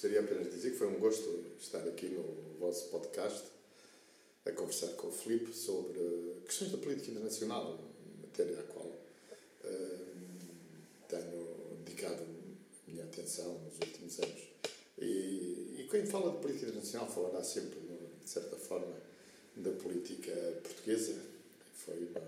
gostaria apenas de dizer que foi um gosto estar aqui no vosso podcast a conversar com o Filipe sobre eh, questões da política internacional, matéria à qual uh, tenho dedicado a minha atenção nos últimos anos. E, e quem fala de política internacional falará sempre, de certa forma, da política portuguesa. que Foi uma